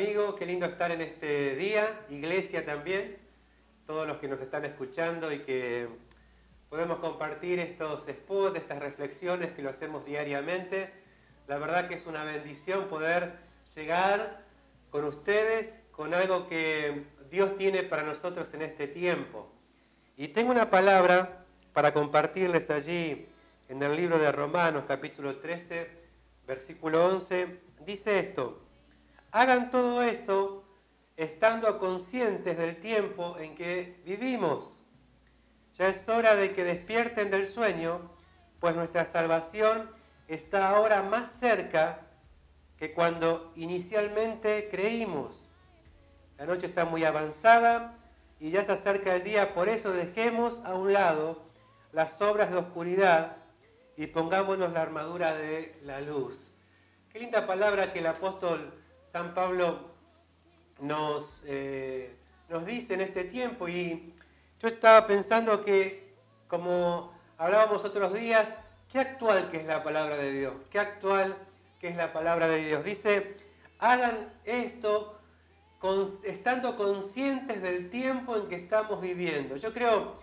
Querido amigo? Qué lindo estar en este día, iglesia también, todos los que nos están escuchando y que podemos compartir estos spots, estas reflexiones que lo hacemos diariamente. La verdad que es una bendición poder llegar con ustedes con algo que Dios tiene para nosotros en este tiempo. Y tengo una palabra para compartirles allí en el libro de Romanos capítulo 13, versículo 11. Dice esto, hagan todo esto estando conscientes del tiempo en que vivimos. Ya es hora de que despierten del sueño, pues nuestra salvación está ahora más cerca que cuando inicialmente creímos. La noche está muy avanzada y ya se acerca el día, por eso dejemos a un lado las obras de oscuridad y pongámonos la armadura de la luz. Qué linda palabra que el apóstol San Pablo nos, eh, nos dice en este tiempo y yo estaba pensando que, como hablábamos otros días, qué actual que es la palabra de Dios, qué actual que es la palabra de Dios. Dice, hagan esto estando conscientes del tiempo en que estamos viviendo. Yo creo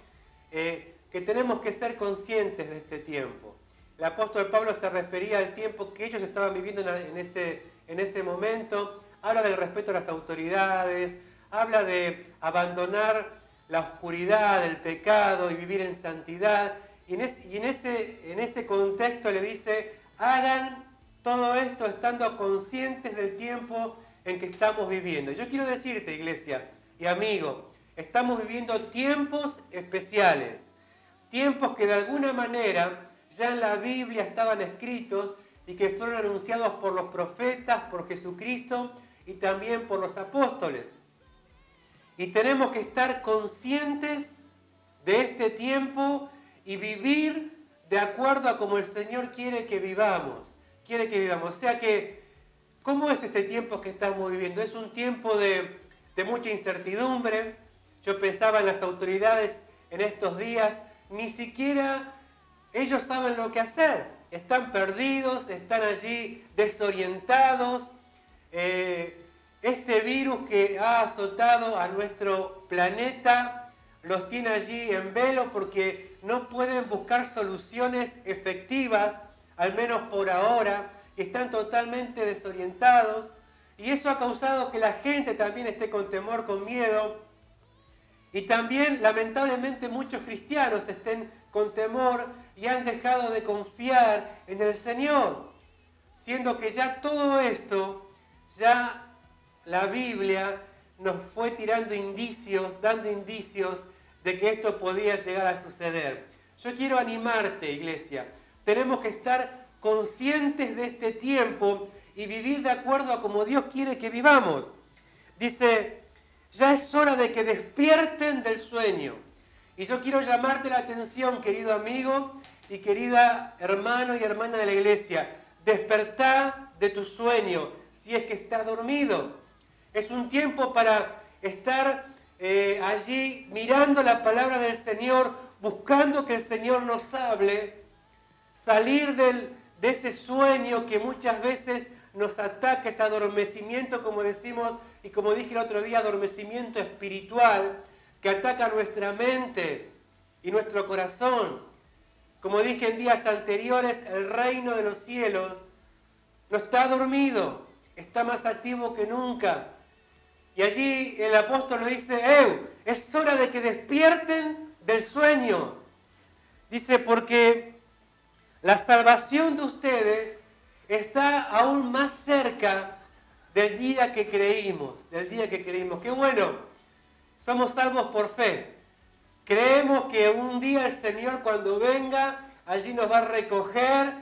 eh, que tenemos que ser conscientes de este tiempo. El apóstol Pablo se refería al tiempo que ellos estaban viviendo en ese, en ese momento. Habla del respeto a las autoridades, habla de abandonar la oscuridad, el pecado y vivir en santidad. Y en, ese, en ese contexto le dice, hagan todo esto estando conscientes del tiempo en que estamos viviendo. Yo quiero decirte, iglesia y amigo, estamos viviendo tiempos especiales, tiempos que de alguna manera ya en la Biblia estaban escritos y que fueron anunciados por los profetas, por Jesucristo y también por los apóstoles. Y tenemos que estar conscientes de este tiempo y vivir de acuerdo a como el Señor quiere que vivamos. Quiere que vivamos. O sea que, ¿cómo es este tiempo que estamos viviendo? Es un tiempo de, de mucha incertidumbre. Yo pensaba en las autoridades en estos días, ni siquiera ellos saben lo que hacer. Están perdidos, están allí desorientados. Eh, este virus que ha azotado a nuestro planeta los tiene allí en velo porque no pueden buscar soluciones efectivas, al menos por ahora. Están totalmente desorientados. Y eso ha causado que la gente también esté con temor, con miedo. Y también, lamentablemente, muchos cristianos estén con temor y han dejado de confiar en el Señor, siendo que ya todo esto, ya la Biblia nos fue tirando indicios, dando indicios de que esto podía llegar a suceder. Yo quiero animarte, iglesia. Tenemos que estar conscientes de este tiempo y vivir de acuerdo a como Dios quiere que vivamos. Dice, ya es hora de que despierten del sueño. Y yo quiero llamarte la atención, querido amigo y querida hermano y hermana de la iglesia. Despertá de tu sueño si es que estás dormido. Es un tiempo para estar eh, allí mirando la palabra del Señor, buscando que el Señor nos hable, salir de ese sueño que muchas veces nos ataca, ese adormecimiento, como decimos, y como dije el otro día, adormecimiento espiritual, que ataca nuestra mente y nuestro corazón. Como dije en días anteriores, el reino de los cielos no está dormido, está más activo que nunca. Y allí el apóstol le dice, Eu, es hora de que despierten del sueño. Dice, porque la salvación de ustedes está aún más cerca del día que creímos, del día que creímos. Qué bueno, somos salvos por fe. Creemos que un día el Señor cuando venga, allí nos va a recoger,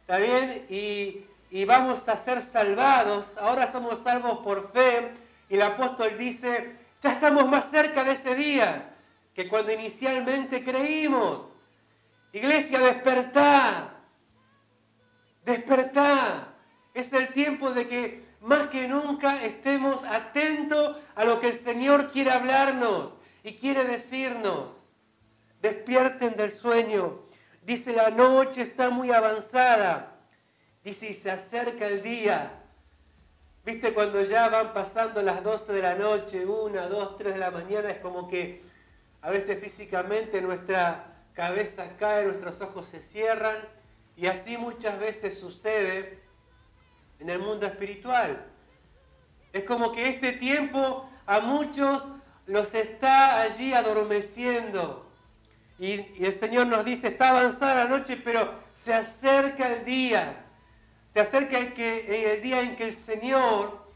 ¿está bien? Y, y vamos a ser salvados. Ahora somos salvos por fe. Y el apóstol dice, ya estamos más cerca de ese día que cuando inicialmente creímos. Iglesia, despertá. Despertá. Es el tiempo de que más que nunca estemos atentos a lo que el Señor quiere hablarnos y quiere decirnos. Despierten del sueño. Dice, la noche está muy avanzada. Dice, y se acerca el día. Viste, cuando ya van pasando las 12 de la noche, 1, 2, 3 de la mañana, es como que a veces físicamente nuestra cabeza cae, nuestros ojos se cierran. Y así muchas veces sucede en el mundo espiritual. Es como que este tiempo a muchos los está allí adormeciendo. Y, el Señor nos dice, está avanzada la noche, pero se acerca el día. Se acerca el, que, el día en que el Señor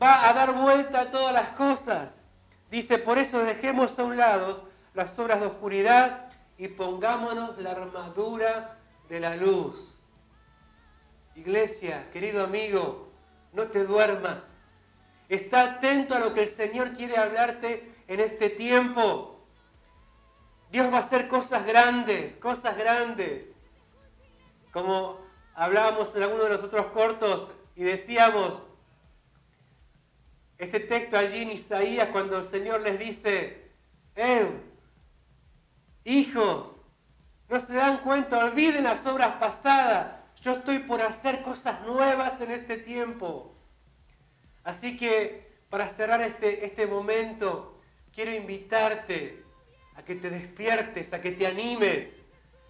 va a dar vuelta a todas las cosas. Dice, por eso dejemos a un lado las obras de oscuridad y pongámonos la armadura de la luz. Iglesia, querido amigo, no te duermas. Está atento a lo que el Señor quiere hablarte en este tiempo. Dios va a hacer cosas grandes, cosas grandes. Como hablábamos en alguno de los otros cortos y decíamos, ese texto allí en Isaías cuando el Señor les dice, eh, hijos, no se dan cuenta, olviden las obras pasadas, yo estoy por hacer cosas nuevas en este tiempo. Así que para cerrar este, este momento, quiero invitarte a que te despiertes, a que te animes,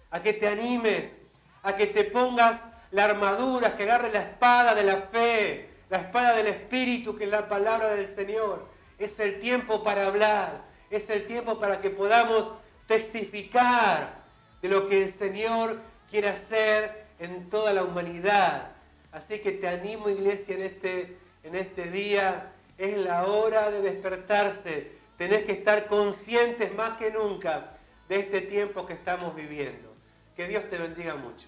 a que te animes, a que te pongas la armadura, que agarres la espada de la fe, la espada del Espíritu, que es la palabra del Señor. Es el tiempo para hablar, es el tiempo para que podamos testificar de lo que el Señor quiere hacer en toda la humanidad. Así que te animo, iglesia, en este, en este día. Es la hora de despertarse. Tenés que estar conscientes más que nunca de este tiempo que estamos viviendo. Que Dios te bendiga mucho.